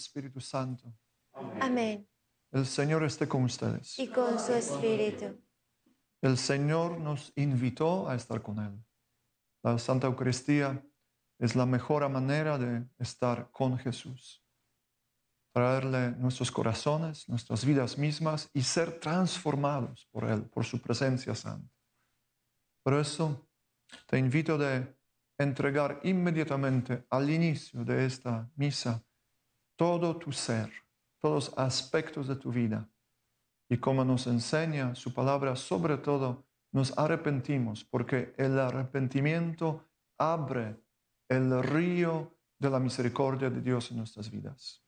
Espíritu Santo. Amén. El Señor esté con ustedes. Y con su espíritu. El Señor nos invitó a estar con Él. La Santa Eucaristía es la mejor manera de estar con Jesús. Traerle nuestros corazones, nuestras vidas mismas y ser transformados por Él, por su presencia santa. Por eso te invito de entregar inmediatamente al inicio de esta misa todo tu ser, todos aspectos de tu vida. Y como nos enseña su palabra, sobre todo nos arrepentimos, porque el arrepentimiento abre el río de la misericordia de Dios en nuestras vidas.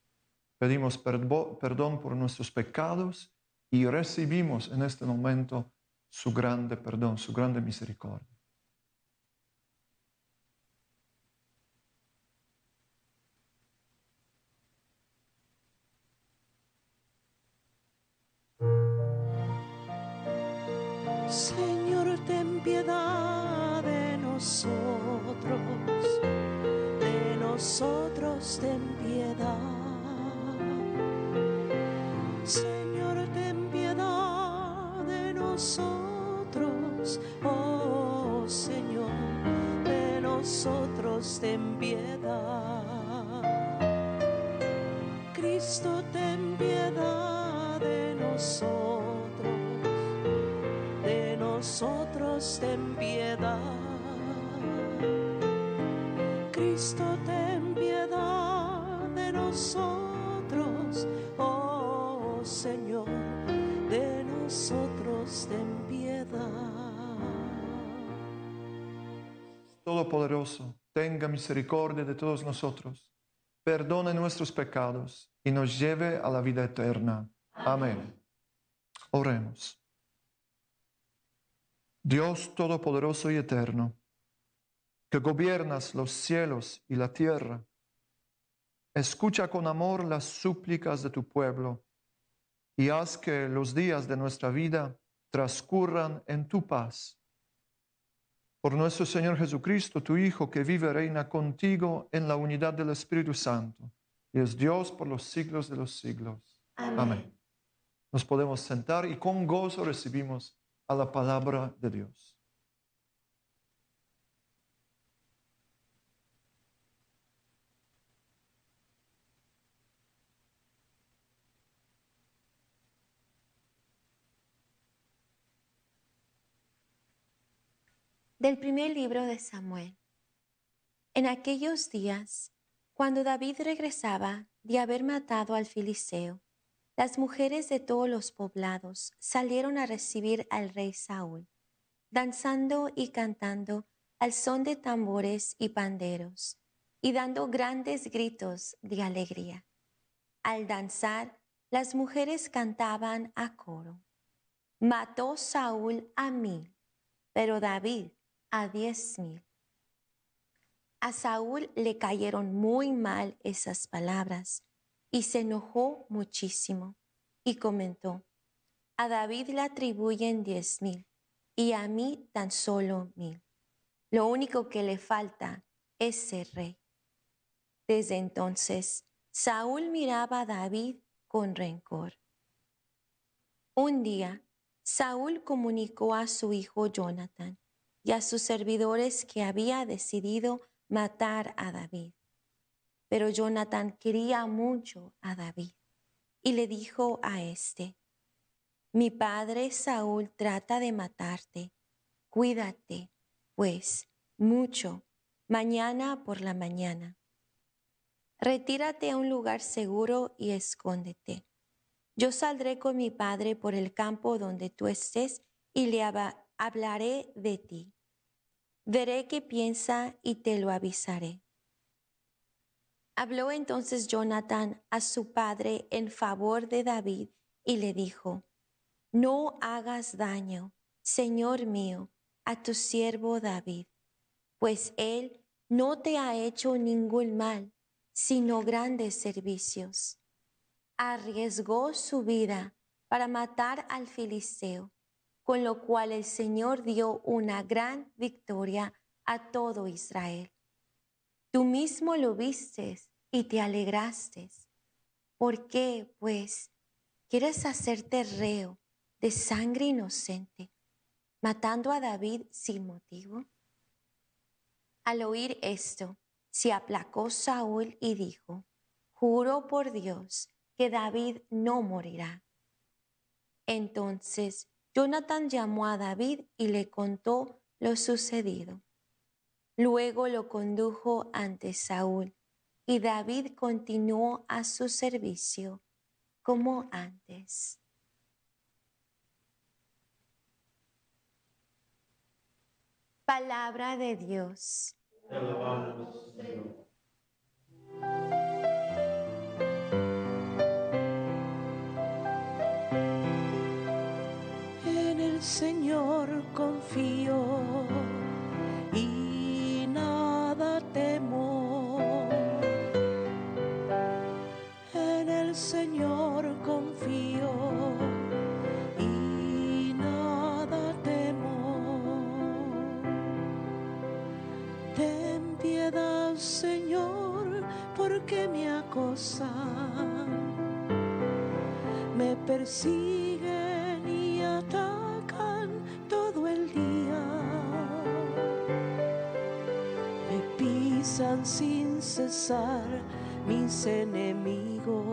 Pedimos perdón por nuestros pecados y recibimos en este momento su grande perdón, su grande misericordia. Nosotros ten piedad. Señor, ten piedad de nosotros, oh Señor, de nosotros ten piedad. Cristo, ten piedad de nosotros de nosotros ten piedad. Cristo, ten piedad nosotros, oh Señor, de nosotros ten piedad. Todopoderoso, tenga misericordia de todos nosotros, perdone nuestros pecados y nos lleve a la vida eterna. Amén. Oremos. Dios Todopoderoso y Eterno, que gobiernas los cielos y la tierra, escucha con amor las súplicas de tu pueblo y haz que los días de nuestra vida transcurran en tu paz. Por nuestro Señor Jesucristo, tu Hijo, que vive y reina contigo en la unidad del Espíritu Santo, y es Dios por los siglos de los siglos. Amén. Amén. Nos podemos sentar y con gozo recibimos a la palabra de Dios. Del primer libro de Samuel. En aquellos días, cuando David regresaba de haber matado al Filiseo, las mujeres de todos los poblados salieron a recibir al rey Saúl, danzando y cantando al son de tambores y panderos, y dando grandes gritos de alegría. Al danzar, las mujeres cantaban a coro. Mató Saúl a mil, pero David a diez mil. A Saúl le cayeron muy mal esas palabras y se enojó muchísimo y comentó, a David le atribuyen diez mil y a mí tan solo mil. Lo único que le falta es ser rey. Desde entonces, Saúl miraba a David con rencor. Un día, Saúl comunicó a su hijo Jonathan y a sus servidores que había decidido matar a David. Pero Jonathan quería mucho a David y le dijo a éste, mi padre Saúl trata de matarte. Cuídate, pues, mucho, mañana por la mañana. Retírate a un lugar seguro y escóndete. Yo saldré con mi padre por el campo donde tú estés y le hablaré de ti. Veré qué piensa y te lo avisaré. Habló entonces Jonathan a su padre en favor de David y le dijo, No hagas daño, Señor mío, a tu siervo David, pues él no te ha hecho ningún mal, sino grandes servicios. Arriesgó su vida para matar al filisteo, con lo cual el Señor dio una gran victoria a todo Israel. Tú mismo lo vistes y te alegraste. ¿Por qué, pues, quieres hacerte reo de sangre inocente, matando a David sin motivo? Al oír esto, se aplacó Saúl y dijo, Juro por Dios que David no morirá. Entonces Jonathan llamó a David y le contó lo sucedido. Luego lo condujo ante Saúl y David continuó a su servicio como antes. Palabra de Dios. En sin cesar mis enemigos,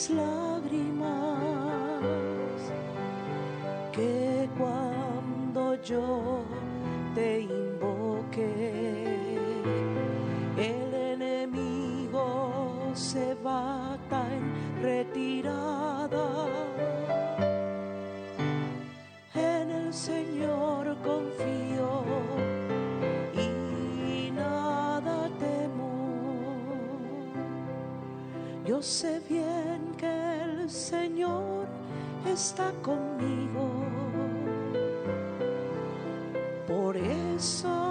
mis lágrimas. Que cuando yo te invoque, el enemigo se bata en retirada. En el Señor confío y nada temo. Yo sé bien Señor está conmigo. Por eso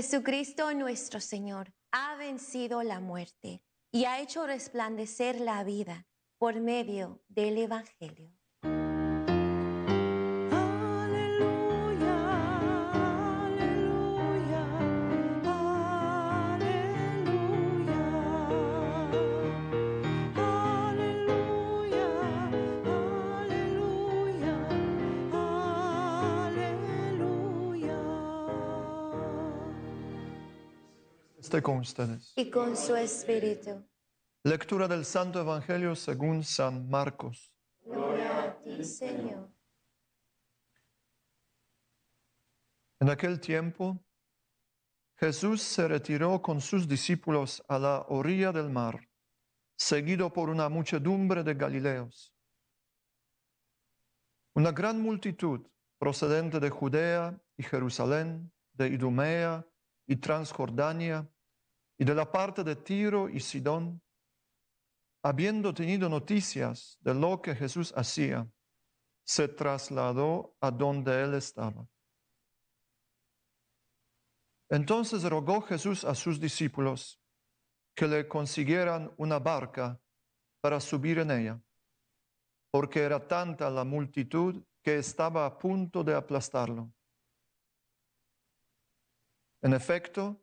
Jesucristo nuestro Señor ha vencido la muerte y ha hecho resplandecer la vida por medio del Evangelio. Esté con ustedes. Y con su Espíritu. Lectura del Santo Evangelio según San Marcos. Gloria a ti, Señor. En aquel tiempo, Jesús se retiró con sus discípulos a la orilla del mar, seguido por una muchedumbre de Galileos. Una gran multitud procedente de Judea y Jerusalén, de Idumea y Transjordania, y de la parte de Tiro y Sidón, habiendo tenido noticias de lo que Jesús hacía, se trasladó a donde él estaba. Entonces rogó Jesús a sus discípulos que le consiguieran una barca para subir en ella, porque era tanta la multitud que estaba a punto de aplastarlo. En efecto,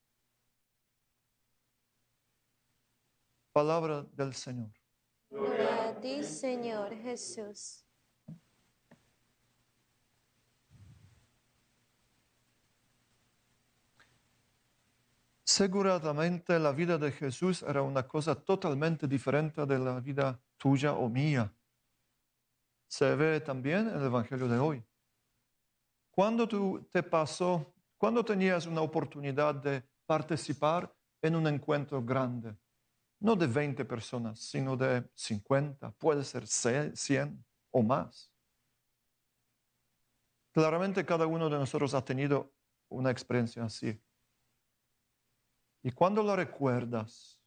Palabra del Señor. Gloria a ti, Señor Jesús. Seguramente la vida de Jesús era una cosa totalmente diferente de la vida tuya o mía. Se ve también en el Evangelio de hoy. ¿Cuándo tú te pasó, cuándo tenías una oportunidad de participar en un encuentro grande? No de 20 personas, sino de 50, puede ser 100 o más. Claramente cada uno de nosotros ha tenido una experiencia así. ¿Y cuando lo recuerdas?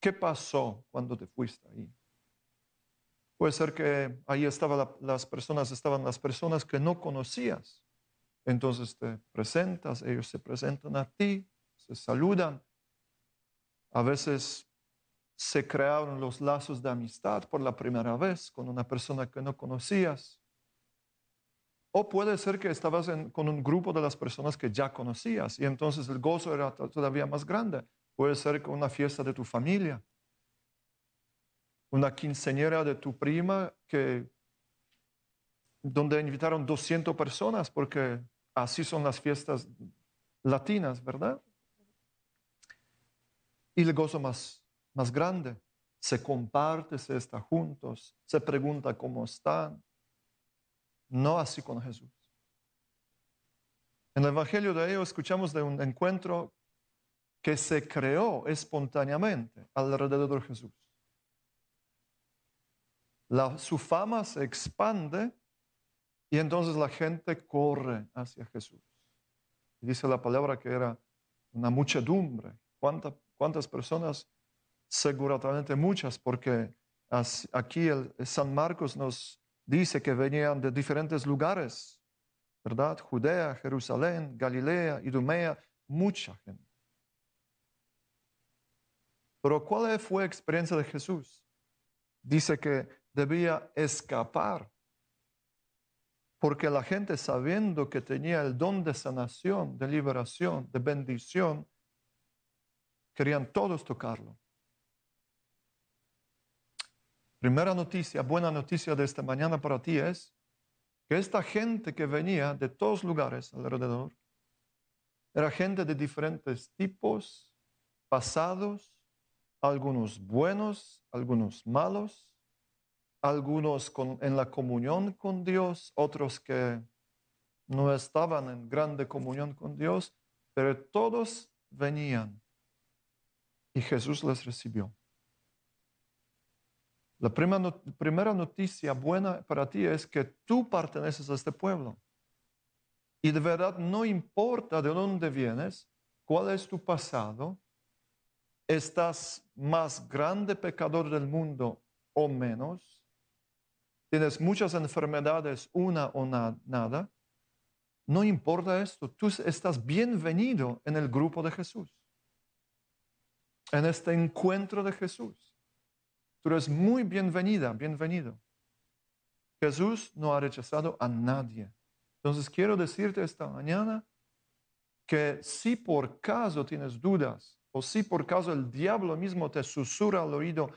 ¿Qué pasó cuando te fuiste ahí? Puede ser que ahí estaban las personas, estaban las personas que no conocías. Entonces te presentas, ellos se presentan a ti, se saludan. A veces se crearon los lazos de amistad por la primera vez con una persona que no conocías. O puede ser que estabas en- con un grupo de las personas que ya conocías y entonces el gozo era to- todavía más grande. Puede ser con una fiesta de tu familia, una quinceañera de tu prima que donde invitaron 200 personas porque así son las fiestas latinas, ¿verdad? Y el gozo más, más grande, se comparte, se está juntos, se pregunta cómo están. No así con Jesús. En el Evangelio de ellos escuchamos de un encuentro que se creó espontáneamente alrededor de Jesús. La- su fama se expande y entonces la gente corre hacia Jesús. Y dice la palabra que era una muchedumbre. ¿Cuánta- ¿Cuántas personas? Seguramente muchas, porque aquí el, San Marcos nos dice que venían de diferentes lugares, ¿verdad? Judea, Jerusalén, Galilea, Idumea, mucha gente. Pero ¿cuál fue la experiencia de Jesús? Dice que debía escapar, porque la gente sabiendo que tenía el don de sanación, de liberación, de bendición, querían todos tocarlo. Primera noticia, buena noticia de esta mañana para ti es que esta gente que venía de todos lugares alrededor era gente de diferentes tipos, pasados, algunos buenos, algunos malos, algunos en la comunión con Dios, otros que no estaban en grande comunión con Dios, pero todos venían y Jesús les recibió. La primera noticia buena para ti es que tú perteneces a este pueblo. Y de verdad no importa de dónde vienes, cuál es tu pasado, estás más grande pecador del mundo o menos, tienes muchas enfermedades, una o na- nada, no importa esto, tú estás bienvenido en el grupo de Jesús, en este encuentro de Jesús. Tú eres muy bienvenida, bienvenido. Jesús no ha rechazado a nadie. Entonces quiero decirte esta mañana que si por caso tienes dudas o si por caso el diablo mismo te susurra al oído,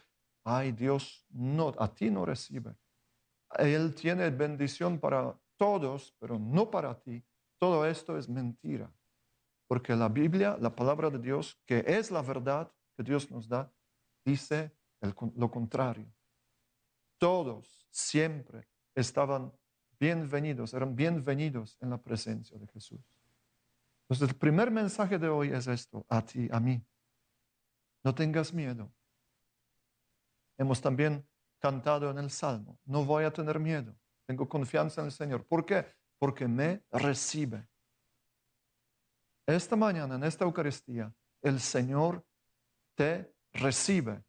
ay Dios, no, a ti no recibe. Él tiene bendición para todos, pero no para ti. Todo esto es mentira. Porque la Biblia, la palabra de Dios, que es la verdad que Dios nos da, dice lo contrario. Todos siempre estaban bienvenidos, eran bienvenidos en la presencia de Jesús. Entonces el primer mensaje de hoy es esto, a ti, a mí. No tengas miedo. Hemos también cantado en el Salmo, no voy a tener miedo, tengo confianza en el Señor. ¿Por qué? Porque me recibe. Esta mañana, en esta Eucaristía, el Señor te recibe.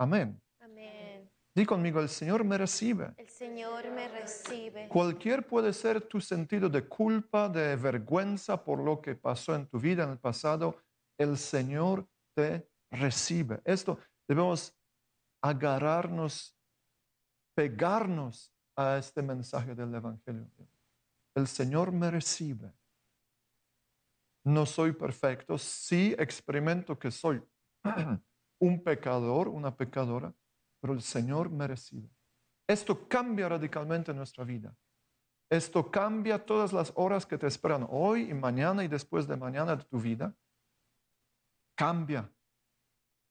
Amén. Amén. Di conmigo, el Señor me recibe. El Señor me recibe. Cualquier puede ser tu sentido de culpa, de vergüenza por lo que pasó en tu vida en el pasado, el Señor te recibe. Esto debemos agarrarnos, pegarnos a este mensaje del Evangelio. El Señor me recibe. No soy perfecto, sí experimento que soy un pecador, una pecadora, pero el Señor me recibe. Esto cambia radicalmente nuestra vida. Esto cambia todas las horas que te esperan hoy y mañana y después de mañana de tu vida. Cambia,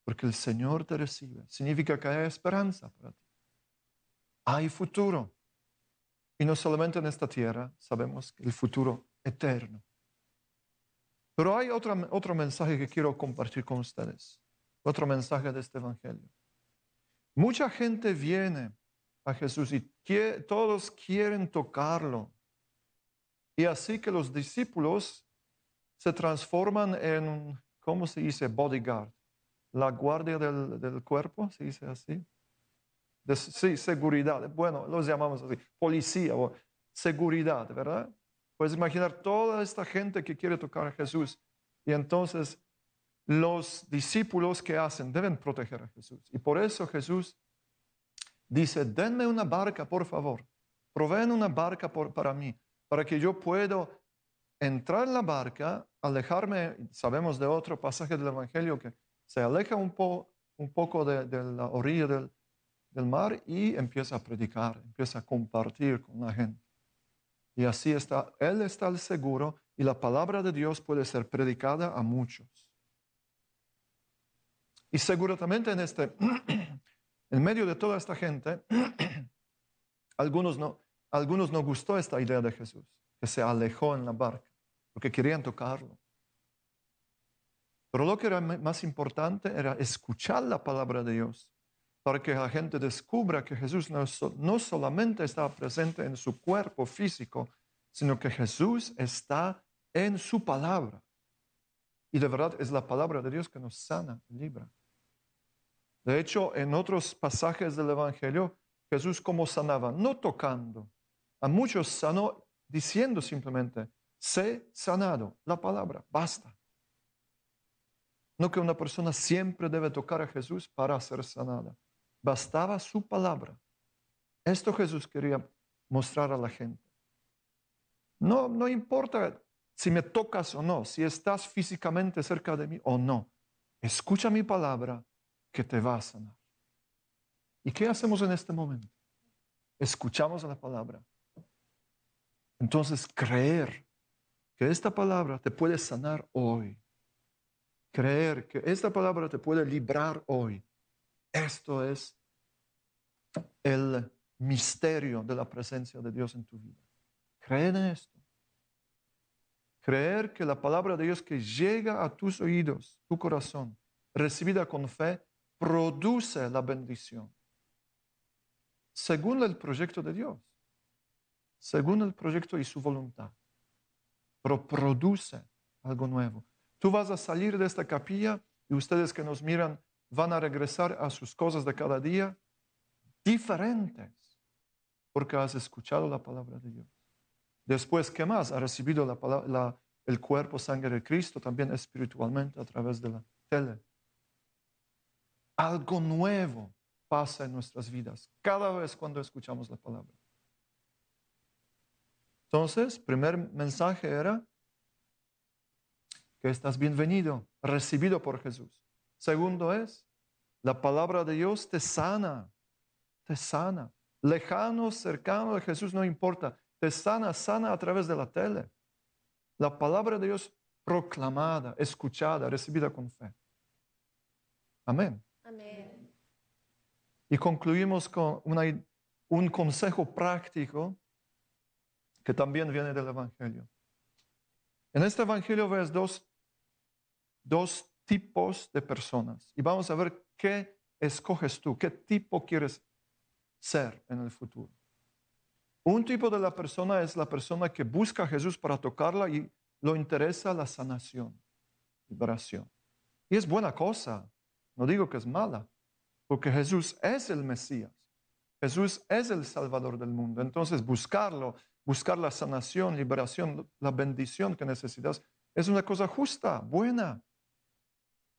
porque el Señor te recibe. Significa que hay esperanza para ti. Hay futuro. Y no solamente en esta tierra, sabemos que el futuro eterno. Pero hay otra, otro mensaje que quiero compartir con ustedes. Otro mensaje de este Evangelio. Mucha gente viene a Jesús y todos quieren tocarlo. Y así que los discípulos se transforman en, ¿cómo se dice? Bodyguard. La guardia del, del cuerpo, se dice así. Sí, seguridad. Bueno, los llamamos así. Policía o seguridad, ¿verdad? Puedes imaginar toda esta gente que quiere tocar a Jesús. Y entonces los discípulos que hacen deben proteger a Jesús. Y por eso Jesús dice, denme una barca, por favor. Proveen una barca para mí, para que yo pueda entrar en la barca, alejarme, sabemos de otro pasaje del Evangelio que se aleja un, po- un poco de, de la orilla del, del mar y empieza a predicar, empieza a compartir con la gente. Y así está, Él está al seguro y la palabra de Dios puede ser predicada a muchos. Y seguramente en este, en medio de toda esta gente, algunos no, algunos no gustó esta idea de Jesús, que se alejó en la barca, porque querían tocarlo. Pero lo que era más importante era escuchar la palabra de Dios, para que la gente descubra que Jesús no, no solamente está presente en su cuerpo físico, sino que Jesús está en su palabra. Y de verdad es la palabra de Dios que nos sana, libra. De hecho, en otros pasajes del Evangelio, Jesús como sanaba, no tocando. A muchos sanó diciendo simplemente, sé sanado, la palabra, basta. No que una persona siempre debe tocar a Jesús para ser sanada. Bastaba su palabra. Esto Jesús quería mostrar a la gente. No, no importa si me tocas o no, si estás físicamente cerca de mí o no. Escucha mi palabra que te va a sanar. ¿Y qué hacemos en este momento? Escuchamos la palabra. Entonces, creer que esta palabra te puede sanar hoy. Creer que esta palabra te puede librar hoy. Esto es el misterio de la presencia de Dios en tu vida. Creer en esto. Creer que la palabra de Dios que llega a tus oídos, tu corazón, recibida con fe, produce la bendición. según el proyecto de Dios, según el proyecto y su voluntad. Pero produce algo nuevo. Tú vas a salir de esta capilla y ustedes que nos miran van a regresar a sus cosas de cada día diferentes porque has escuchado la palabra de Dios. Después, ¿qué más? Ha recibido el cuerpo, sangre de Cristo también espiritualmente a través de la tele. Algo nuevo pasa en nuestras vidas cada vez cuando escuchamos la palabra. Entonces, primer mensaje era que estás bienvenido, recibido por Jesús. Segundo es, la palabra de Dios te sana, te sana. Lejano, cercano de Jesús, no importa. Te sana, sana a través de la tele. La palabra de Dios proclamada, escuchada, recibida con fe. Amén. Y concluimos con un consejo práctico que también viene del Evangelio. En este Evangelio ves dos, dos tipos de personas y vamos a ver qué escoges tú, qué tipo quieres ser en el futuro. Un tipo de la persona es la persona que busca a Jesús para tocarla y lo interesa la sanación, liberación. Y es buena cosa, no digo que es mala, porque Jesús es el Mesías. Jesús es el Salvador del mundo. Entonces buscarlo, buscar la sanación, liberación, la bendición que necesitas, es una cosa justa, buena.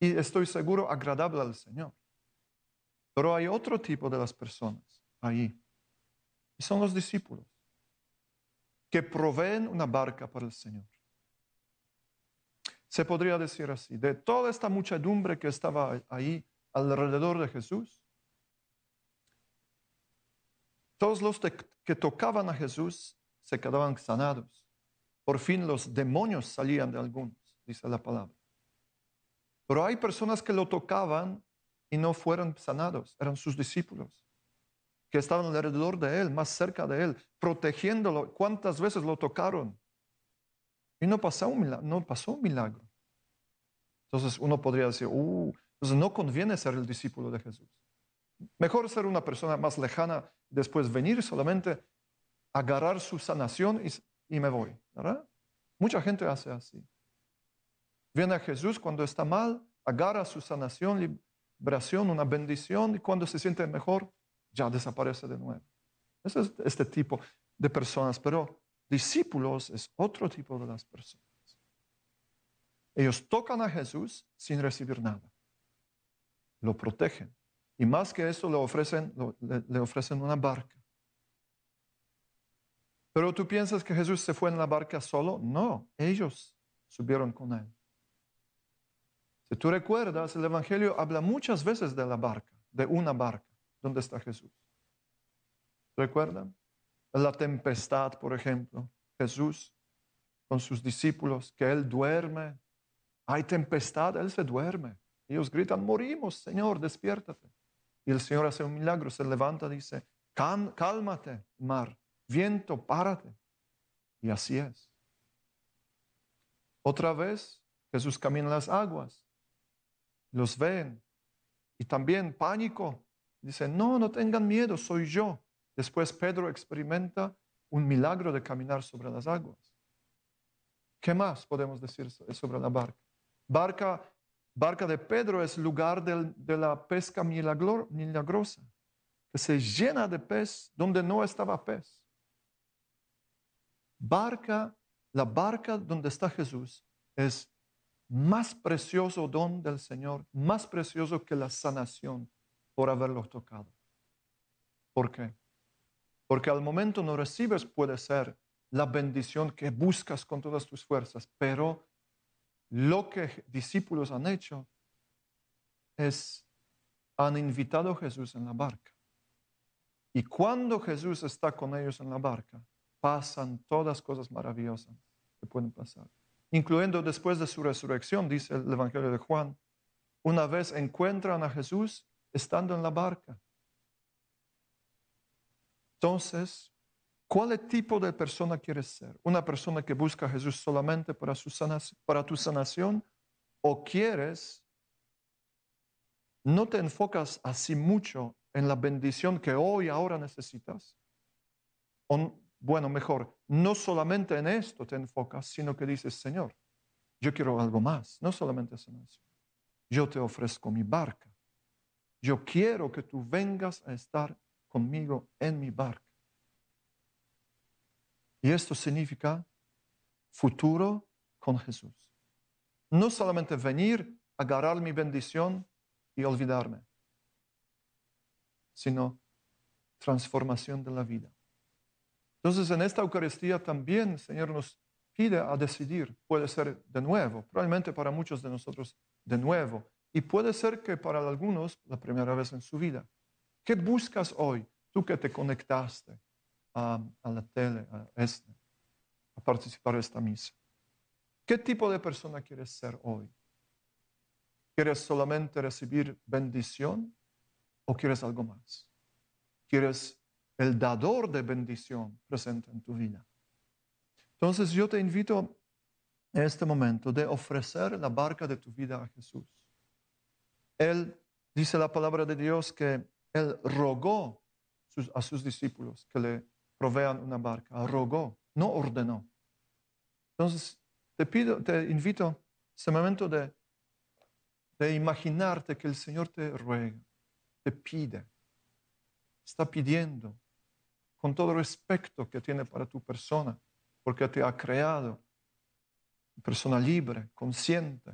Y estoy seguro agradable al Señor. Pero hay otro tipo de las personas ahí. Y son los discípulos que proveen una barca para el Señor. Se podría decir así, de toda esta muchedumbre que estaba ahí alrededor de Jesús, todos los que tocaban a Jesús se quedaban sanados. Por fin los demonios salían de algunos, dice la palabra. Pero hay personas que lo tocaban y no fueron sanados, eran sus discípulos que estaban alrededor de él, más cerca de él, protegiéndolo. ¿Cuántas veces lo tocaron? Y no pasó un milagro. No pasó un milagro. Entonces uno podría decir, uh, no conviene ser el discípulo de Jesús. Mejor ser una persona más lejana, después venir solamente, agarrar su sanación y, y me voy. ¿verdad? Mucha gente hace así. Viene a Jesús cuando está mal, agarra su sanación, liberación, una bendición y cuando se siente mejor, ya desaparece de nuevo. Ese es este tipo de personas, pero discípulos es otro tipo de las personas. Ellos tocan a Jesús sin recibir nada. Lo protegen. Y más que eso, le ofrecen, le, ofrecen una barca. Pero tú piensas que Jesús se fue en la barca solo? No, ellos subieron con él. Si tú recuerdas, el Evangelio habla muchas veces de la barca, de una barca. ¿Dónde está Jesús? ¿Recuerdan? La tempestad, por ejemplo. Jesús con sus discípulos, que Él duerme. Hay tempestad, Él se duerme. Ellos gritan, morimos, Señor, despiértate. Y el Señor hace un milagro, se levanta, dice, cálmate, mar, viento, párate. Y así es. Otra vez, Jesús camina en las aguas, los ven, y también pánico, Dice, no, no tengan miedo, soy yo. Después Pedro experimenta un milagro de caminar sobre las aguas. ¿Qué más podemos decir sobre la barca? Barca, barca de Pedro es lugar de la pesca milagrosa, que se llena de pez donde no estaba pez. Barca, la barca donde está Jesús es más precioso don del Señor, más precioso que la sanación por haberlos tocado. ¿Por qué? Porque al momento no recibes puede ser la bendición que buscas con todas tus fuerzas, pero lo que discípulos han hecho es, han invitado a Jesús en la barca. Y cuando Jesús está con ellos en la barca, pasan todas cosas maravillosas que pueden pasar. Incluyendo después de su resurrección, dice el Evangelio de Juan, una vez encuentran a Jesús estando en la barca. Entonces, ¿cuál tipo de persona quieres ser? ¿Una persona que busca a Jesús solamente para, su tu sanación? ¿O quieres, no te enfocas así mucho en la bendición que hoy, ahora necesitas. O, bueno, mejor, no solamente en esto te enfocas, sino que dices, Señor, yo quiero algo más, no solamente sanación. Yo te ofrezco mi barca. Yo quiero que tú vengas a estar conmigo en mi barca. Y esto significa futuro con Jesús. No solamente venir, agarrar mi bendición y olvidarme, sino transformación de la vida. Entonces, en esta Eucaristía también el Señor nos pide a decidir. Puede ser de nuevo, probablemente para muchos de nosotros de nuevo. Y puede ser que para algunos la primera vez en su vida. ¿Qué buscas hoy? Tú que te conectaste a, la tele, a, este, a participar de esta misa. ¿Qué tipo de persona quieres ser hoy? ¿Quieres solamente recibir bendición o quieres algo más? ¿Quieres el dador de bendición presente en tu vida? Entonces yo te invito en este momento de ofrecer la barca de tu vida a Jesús. Él dice la palabra de Dios que él rogó a sus discípulos que le provean una barca, rogó, no ordenó. Entonces te pido, te invito ese momento de, imaginarte que el Señor te ruega, te pide, está pidiendo con todo respeto que tiene para tu persona, porque te ha creado, persona libre, consciente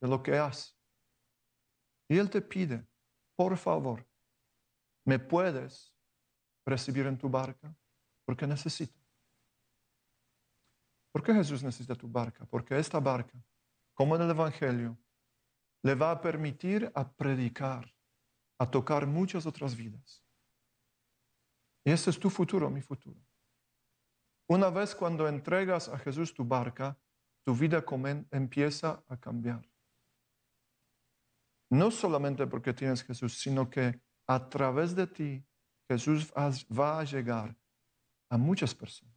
de lo que hace. Y Él te pide, por favor, ¿me puedes recibir en tu barca? Porque necesito. ¿Por qué Jesús necesita tu barca? Porque esta barca, como en el Evangelio, le va a permitir a predicar, a tocar muchas otras vidas. Y ese es tu futuro, mi futuro. Una vez cuando entregas a Jesús tu barca, tu vida empieza a cambiar. No solamente porque tienes Jesús, sino que a través de ti Jesús va a llegar a muchas personas.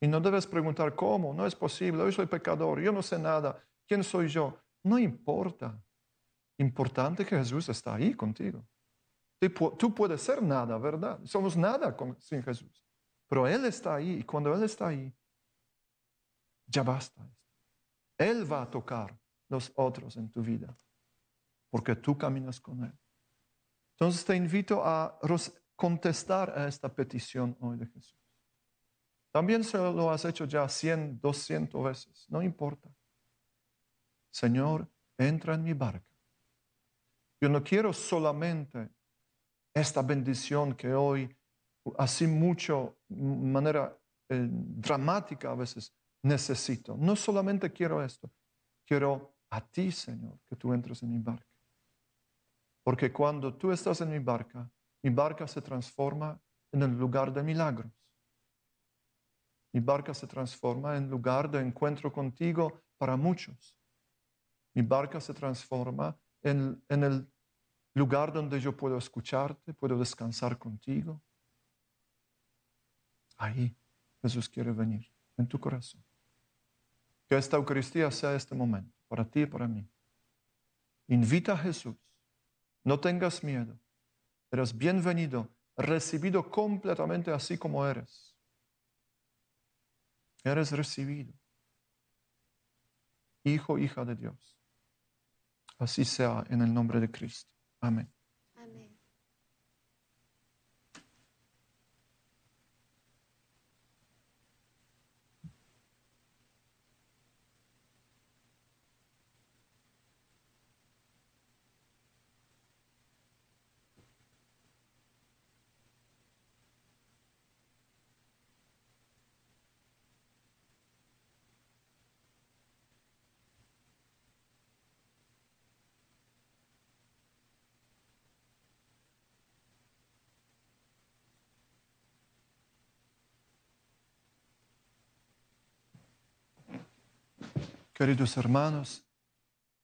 Y no debes preguntar cómo, no es posible, yo soy pecador, yo no sé nada, ¿quién soy yo? No importa. Importante que Jesús está ahí contigo. Tú puedes ser nada, ¿verdad? Somos nada sin Jesús. Pero Él está ahí y cuando Él está ahí, ya basta. Él va a tocar los otros en tu vida porque tú caminas con Él. Entonces te invito a contestar a esta petición hoy de Jesús. También se lo has hecho ya 100, 200 veces, no importa. Señor, entra en mi barca. Yo no quiero solamente esta bendición que hoy, así mucho, manera eh, dramática a veces, necesito. No solamente quiero esto, quiero a ti, Señor, que tú entres en mi barca. Porque cuando tú estás en mi barca, mi barca se transforma en el lugar de milagros. Mi barca se transforma en lugar de encuentro contigo para muchos. Mi barca se transforma en, en el lugar donde yo puedo escucharte, puedo descansar contigo. Ahí Jesús quiere venir, en tu corazón. Que esta Eucaristía sea este momento, para ti y para mí. Invita a Jesús. No tengas miedo. Eres bienvenido, recibido completamente así como eres eres recibido. Hijo, hija de Dios. Así sea en el nombre de Cristo. Amén. Queridos hermanos,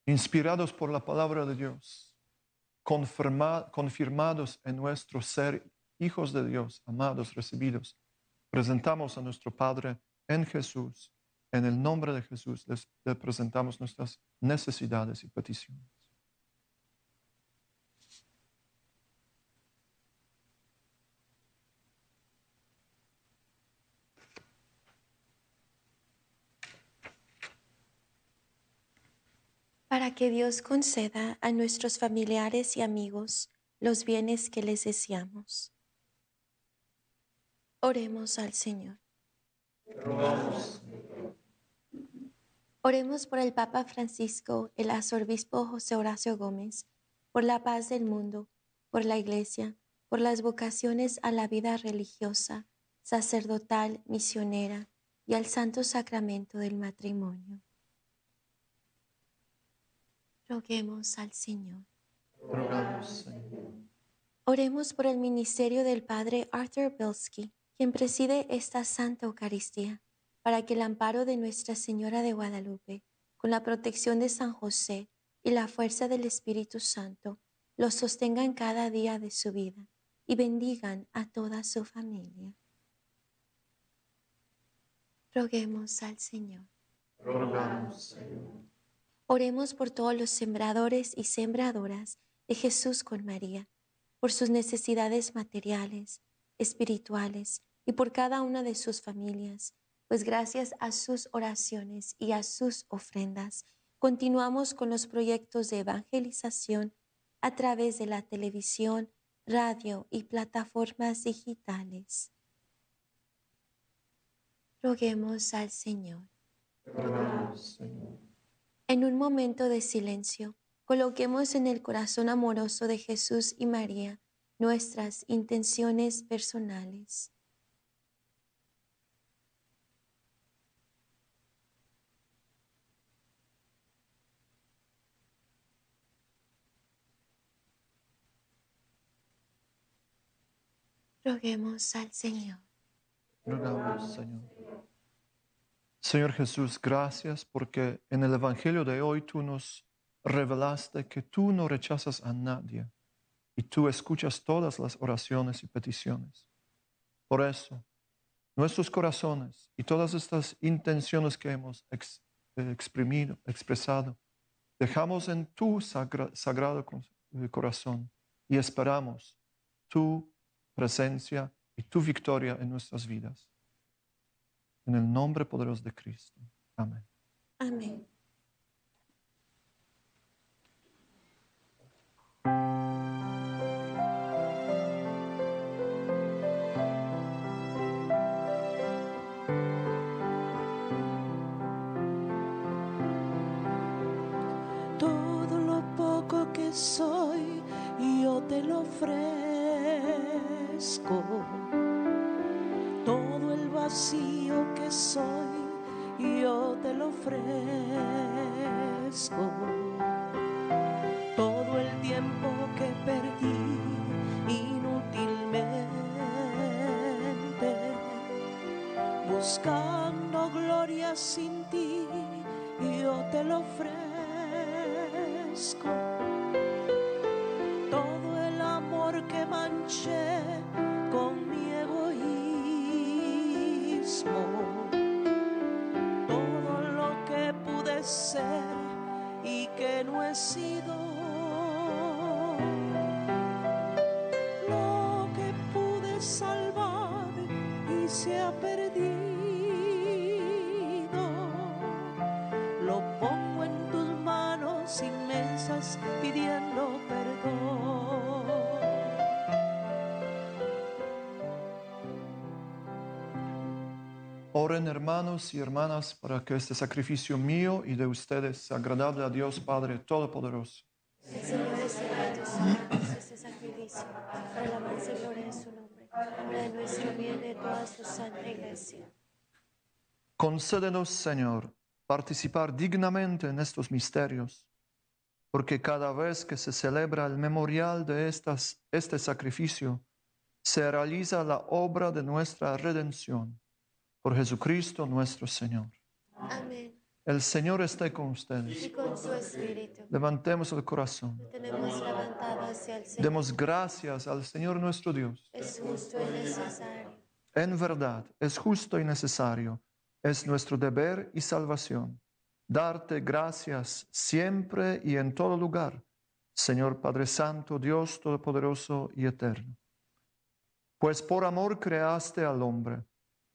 inspirados por la palabra de Dios, confirmados en nuestro ser hijos de Dios, amados, recibidos, presentamos a nuestro Padre en Jesús. En el nombre de Jesús les, presentamos nuestras necesidades y peticiones. para que Dios conceda a nuestros familiares y amigos los bienes que les deseamos. Oremos al Señor. Oremos por el Papa Francisco, el arzobispo José Horacio Gómez, por la paz del mundo, por la Iglesia, por las vocaciones a la vida religiosa, sacerdotal, misionera y al santo sacramento del matrimonio. Roguemos al Señor. Oremos por el ministerio del Padre Arthur Bilski, quien preside esta Santa Eucaristía, para que el amparo de Nuestra Señora de Guadalupe, con la protección de San José y la fuerza del Espíritu Santo, los sostengan cada día de su vida y bendigan a toda su familia. Roguemos al Señor. Oremos por todos los sembradores y sembradoras de Jesús con María, por sus necesidades materiales, espirituales y por cada una de sus familias, pues gracias a sus oraciones y a sus ofrendas, continuamos con los proyectos de evangelización a través de la televisión, radio y plataformas digitales. Roguemos al Señor. En un momento de silencio, coloquemos en el corazón amoroso de Jesús y María nuestras intenciones personales. Roguemos al Señor. Rogamos, Señor. Señor Jesús, gracias porque en el Evangelio de hoy tú nos revelaste que tú no rechazas a nadie y tú escuchas todas las oraciones y peticiones. Por eso, nuestros corazones y todas estas intenciones que hemos eh, exprimido, expresado, dejamos en tu sagra- sagrado eh, corazón y esperamos tu presencia y tu victoria en nuestras vidas. En el nombre poderoso de Cristo. Amén. Amén. Todo lo poco que soy, yo te lo ofrezco. Vacío que soy, yo te lo ofrezco. Todo el tiempo que perdí inútilmente, buscando gloria sin ti, yo te lo ofrezco. Oren hermanos y hermanas para que este sacrificio mío y de ustedes sea agradable a Dios Padre Todopoderoso. Concédenos, Señor, participar dignamente en estos misterios, porque cada vez que se celebra el memorial de estas, este sacrificio, se realiza la obra de nuestra redención. Por Jesucristo nuestro Señor. Amén. El Señor esté con Y ustedes. con su espíritu, Levantemos el corazón. tenemos levantado hacia el Señor. Demos gracias al Señor nuestro Dios. Es justo y necesario. En verdad, es justo y necesario, es nuestro deber y salvación, darte gracias siempre y en todo lugar, Señor Padre Santo, Dios Todopoderoso y Eterno. Pues por amor creaste al hombre,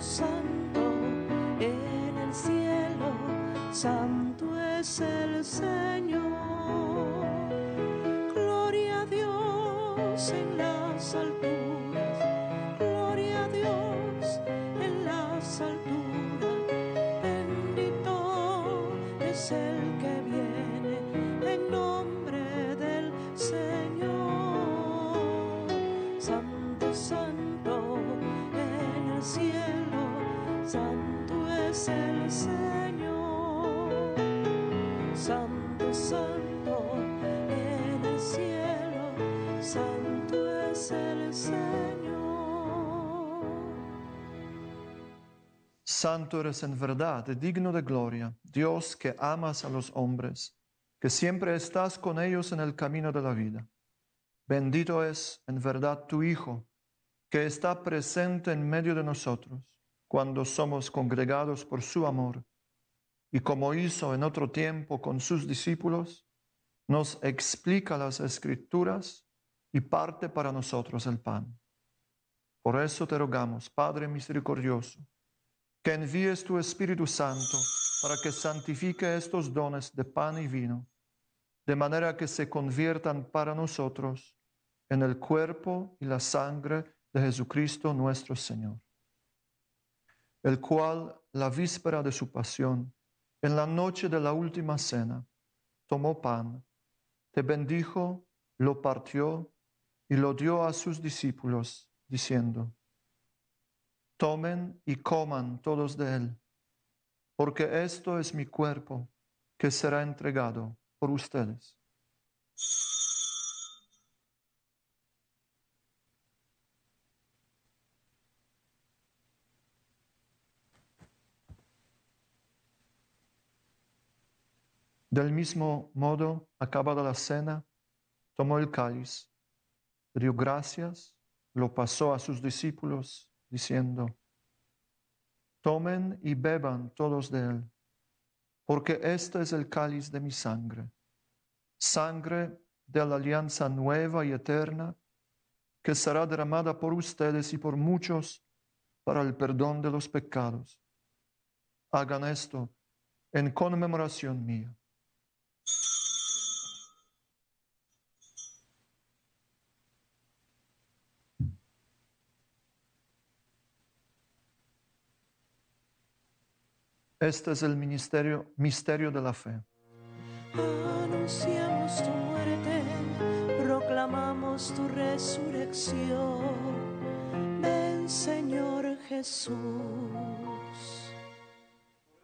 Santo, en el cielo, santo es el Señor. Gloria a Dios en las alturas, gloria a Dios en las alturas. Bendito es el Santo, en el cielo, santo es el Señor. Santo eres en verdad, digno de gloria, Dios que amas a los hombres, que siempre estás con ellos en el camino de la vida. Bendito es en verdad tu Hijo, que está presente en medio de nosotros cuando somos congregados por su amor, y como hizo en otro tiempo con sus discípulos, nos explica las escrituras y parte para nosotros el pan. Por eso te rogamos, Padre misericordioso, que envíes tu Espíritu Santo para que santifique estos dones de pan y vino, de manera que se conviertan para nosotros en el cuerpo y la sangre de Jesucristo nuestro Señor, el cual, la víspera de su pasión, en la noche de la última cena, tomó pan, te bendijo, lo partió y lo dio a sus discípulos, diciendo, tomen y coman todos de él, porque esto es mi cuerpo que será entregado por ustedes. Del mismo modo, acabada la cena, tomó el cáliz, dio gracias, lo pasó a sus discípulos, diciendo, tomen y beban todos de él, porque este es el cáliz de mi sangre, sangre de la alianza nueva y eterna, que será derramada por ustedes y por muchos para el perdón de los pecados. Hagan esto en conmemoración mía. Este es el ministerio, misterio de la fe. Anunciamos tu muerte, proclamamos tu resurrección. Ven, Señor Jesús.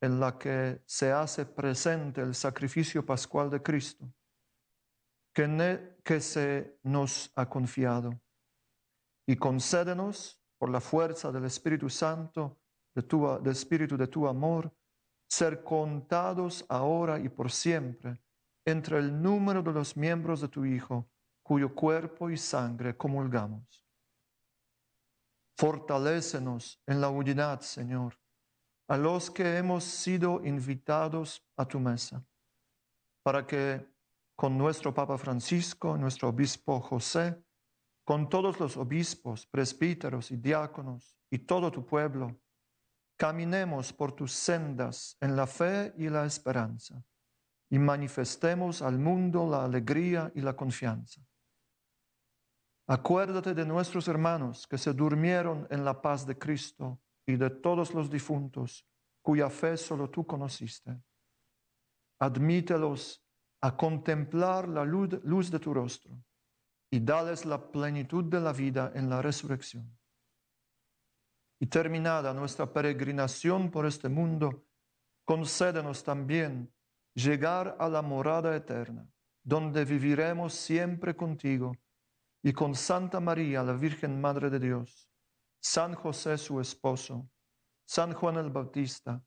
en la que se hace presente el sacrificio pascual de Cristo, que, se nos ha confiado, y concédenos, por la fuerza del Espíritu Santo, del Espíritu de tu amor, ser contados ahora y por siempre entre el número de los miembros de tu Hijo, cuyo cuerpo y sangre comulgamos. Fortalécenos en la unidad, Señor, a los que hemos sido invitados a tu mesa, para que con nuestro Papa Francisco, nuestro obispo José, con todos los obispos, presbíteros y diáconos y todo tu pueblo, caminemos por tus sendas en la fe y la esperanza y manifestemos al mundo la alegría y la confianza. Acuérdate de nuestros hermanos que se durmieron en la paz de Cristo y de todos los difuntos cuya fe solo tú conociste. admítelos a contemplar la luz, de tu rostro y dales la plenitud de la vida en la resurrección. Y terminada nuestra peregrinación por este mundo, concédenos también llegar a la morada eterna, donde viviremos siempre contigo y con Santa María, la Virgen Madre de Dios, San José su esposo, San Juan el Bautista,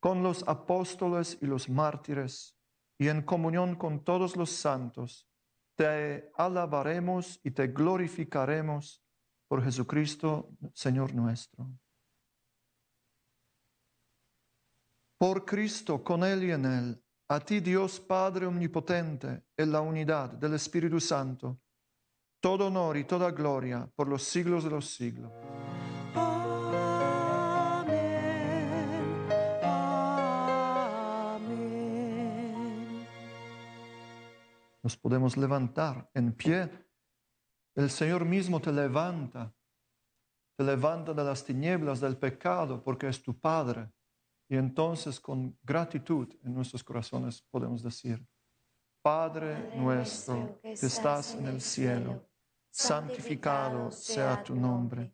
con los apóstoles y los mártires, y en comunión con todos los santos, te alabaremos y te glorificaremos por Jesucristo, Señor nuestro. Por Cristo, con Él y en Él, a ti Dios Padre Omnipotente, en la unidad del Espíritu Santo, todo honor y toda gloria por los siglos de los siglos. Nos podemos levantar en pie. El Señor mismo te levanta, te levanta de las tinieblas del pecado porque es tu Padre. Y entonces con gratitud en nuestros corazones podemos decir, Padre nuestro que estás en el cielo, santificado sea tu nombre,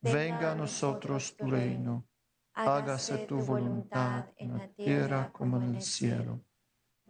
venga a nosotros tu reino, hágase tu voluntad en la tierra como en el cielo.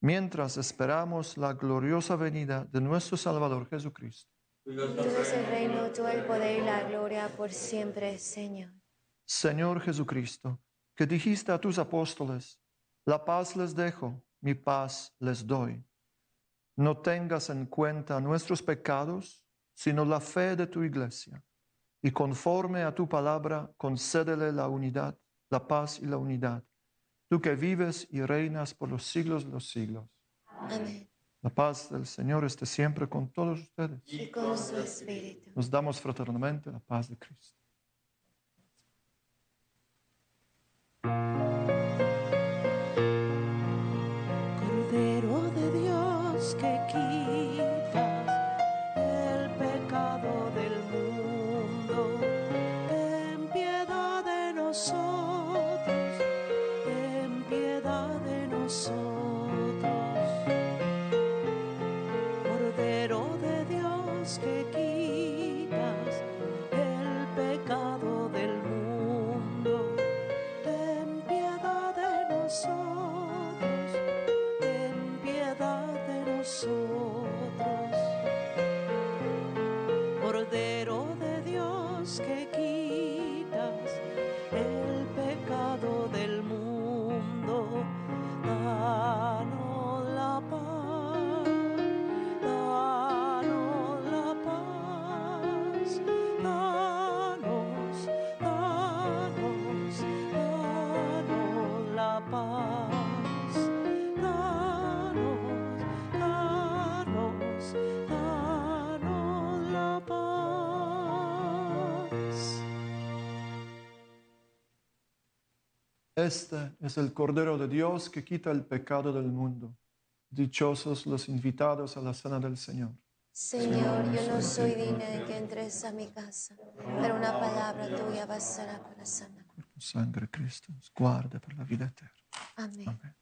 mientras esperamos la gloriosa venida de nuestro Salvador Jesucristo. Tú es el reino, tú el poder y la gloria por siempre, Señor. Señor Jesucristo, que dijiste a tus apóstoles, la paz les dejo, mi paz les doy. No tengas en cuenta nuestros pecados, sino la fe de tu iglesia. Y conforme a tu palabra, concédele la unidad, la paz y la unidad. Tú que vives y reinas por los siglos de los siglos. Amén. La paz del Señor esté siempre con todos ustedes. Y con su espíritu. Nos damos fraternalmente la paz de Cristo. Este es el Cordero de Dios que quita el pecado del mundo. Dichosos los invitados a la cena del Señor. Señor, yo no soy digna de que entres a mi casa, pero una palabra tuya bastará para sanar. Tu sangre, Cristo, nos guarde para la vida eterna. Amén. Amén.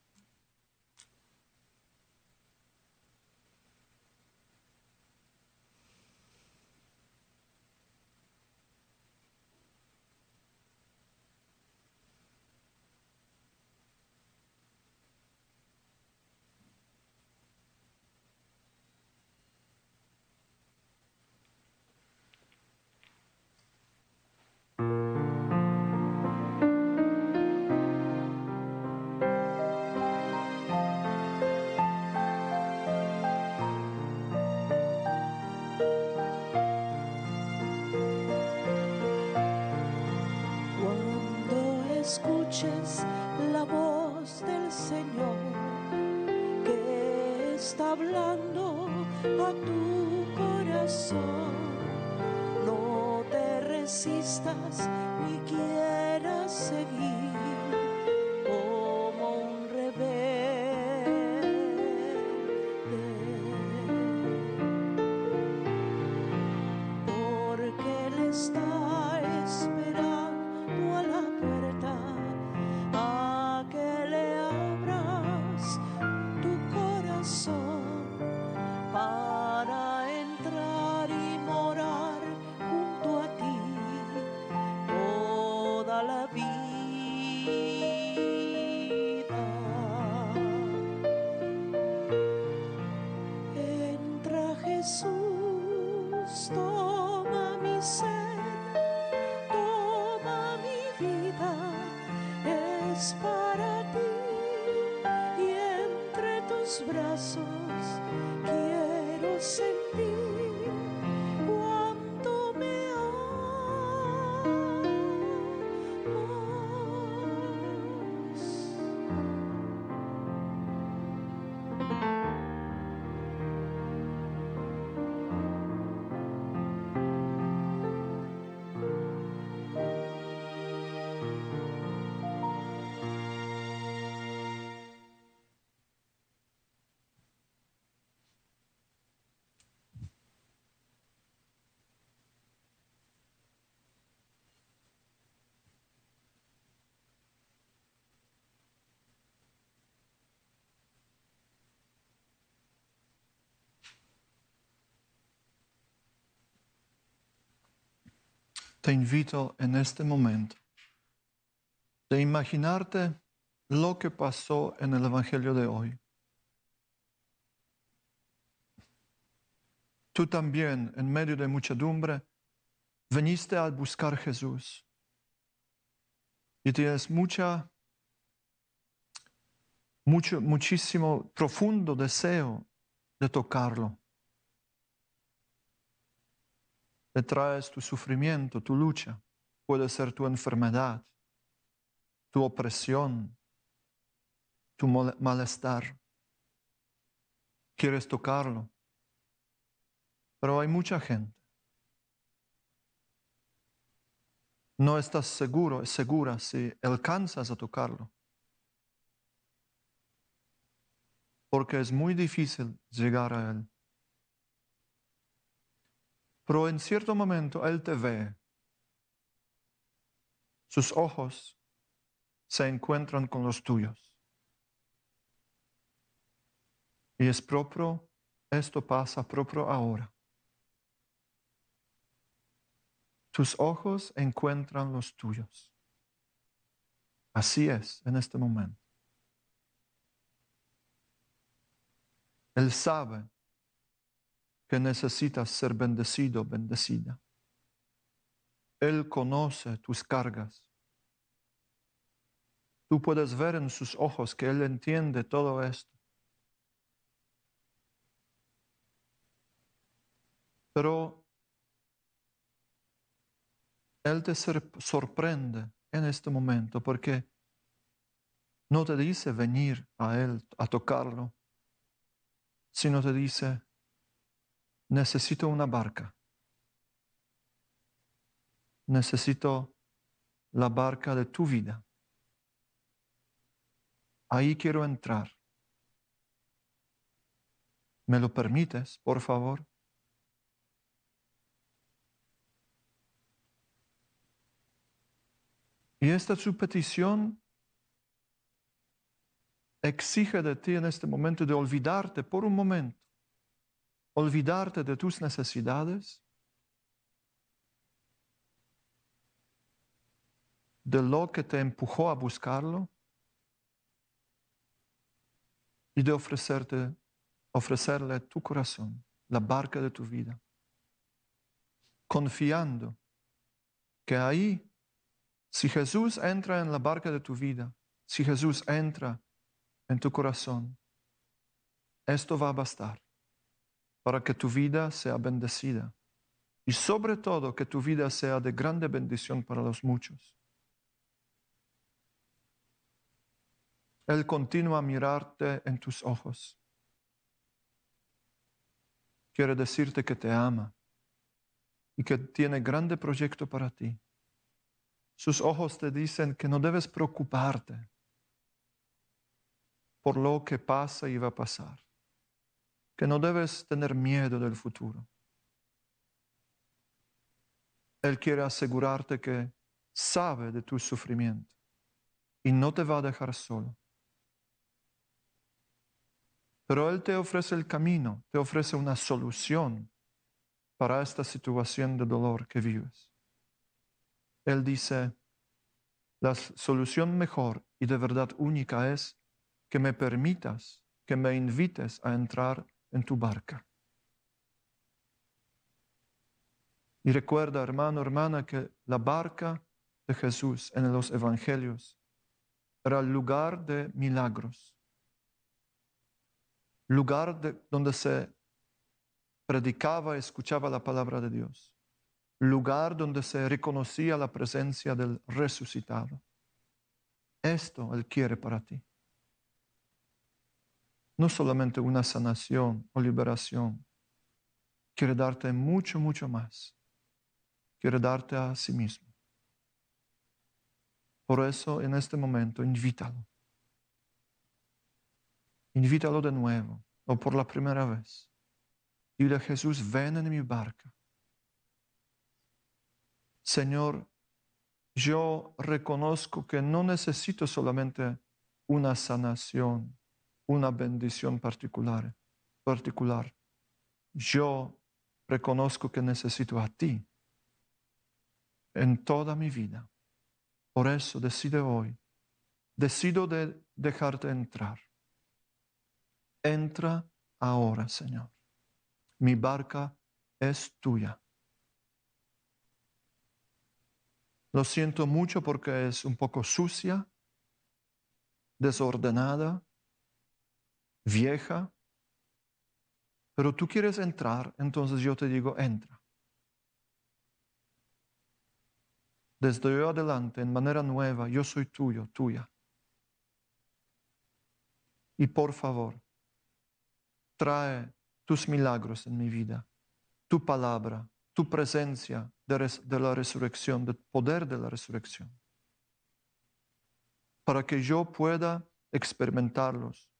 Te invito en este momento de imaginarte lo que pasó en el Evangelio de hoy. Tú también, en medio de muchedumbre, veniste a buscar a Jesús y tienes mucha, mucho, muchísimo profundo deseo de tocarlo. Traes tu sufrimiento, tu lucha, puede ser tu enfermedad, tu opresión, tu malestar. Quieres tocarlo, pero hay mucha gente. No estás seguro, segura si alcanzas a tocarlo. Porque es muy difícil llegar a Él. Pero en cierto momento Él te ve. Sus ojos se encuentran con los tuyos. Y es propio, esto pasa propio ahora. Tus ojos encuentran los tuyos. Así es en este momento. Él sabe que necesitas ser bendecido, bendecida. Él conoce tus cargas. Tú puedes ver en sus ojos que Él entiende todo esto. Pero Él te sor- sorprende en este momento porque no te dice venir a Él a tocarlo, sino te dice, necesito una barca. Necesito la barca de tu vida. Ahí quiero entrar. ¿Me lo permites, por favor? Y esta su petición exige de ti en este momento de olvidarte por un momento, olvidarte de tus necesidades, de lo que te empujó a buscarlo y de ofrecerte, ofrecerle tu corazón, la barca de tu vida, confiando que ahí si Jesús entra en la barca de tu vida, si Jesús entra en tu corazón, esto va a bastar para que tu vida sea bendecida y sobre todo que tu vida sea de grande bendición para los muchos. Él continúa a mirarte en tus ojos. quiere decirte que te ama y que tiene grande proyecto para ti. Sus ojos te dicen que no debes preocuparte por lo que pasa y va a pasar, que no debes tener miedo del futuro. Él quiere asegurarte que sabe de tu sufrimiento y no te va a dejar solo. Pero Él te ofrece el camino, te ofrece una solución para esta situación de dolor que vives. Él dice, la solución mejor y de verdad única es que me permitas, que me invites a entrar en tu barca. Y recuerda, hermano, hermana, que la barca de Jesús en los evangelios era el lugar de milagros, lugar donde se predicaba escuchaba la palabra de Dios, lugar donde se reconocía la presencia del resucitado. Esto Él quiere para ti. No solamente una sanación o liberación, quiere darte mucho, mucho más. Quiere darte a sí mismo. Por eso en este momento invítalo. Invítalo de nuevo o por la primera vez. Dile a Jesús, ven en mi barca. Señor, yo reconozco que no necesito solamente una sanación, una bendición particular, particular. Yo reconozco que necesito a ti en toda mi vida. Por eso decide hoy, decido de dejarte entrar. Entra ahora, Señor. Mi barca es tuya. Lo siento mucho porque es un poco sucia, desordenada, vieja, pero tú quieres entrar, entonces yo te digo, entra. Desde hoy adelante, en manera nueva, yo soy tuyo, tuya. Y por favor, trae tus milagros en mi vida, tu palabra, tu presencia de, la resurrección, del poder de la resurrección, para que yo pueda experimentarlos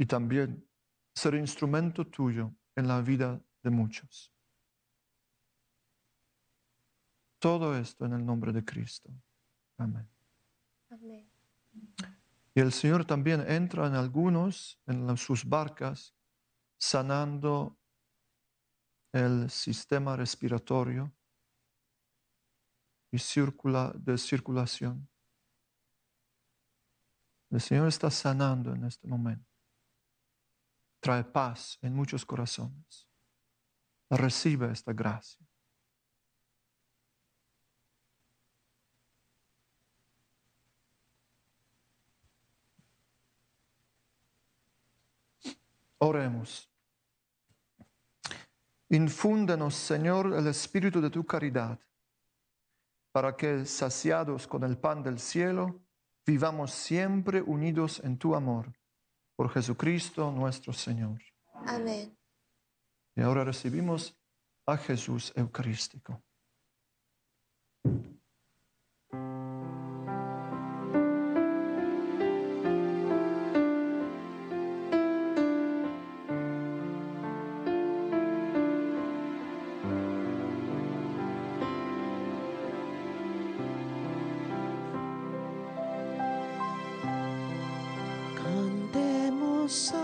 y también ser instrumento tuyo en la vida de muchos. Todo esto en el nombre de Cristo. Amén. Y el Señor también entra en algunos, en sus barcas, sanando el sistema respiratorio y circula, de circulación. El Señor está sanando en este momento. Trae paz en muchos corazones. Recibe esta gracia. Oremos. Infúndenos, Señor, el espíritu de tu caridad, para que, saciados con el pan del cielo, vivamos siempre unidos en tu amor. Por Jesucristo nuestro Señor. Amén. Y ahora recibimos a Jesús Eucarístico. so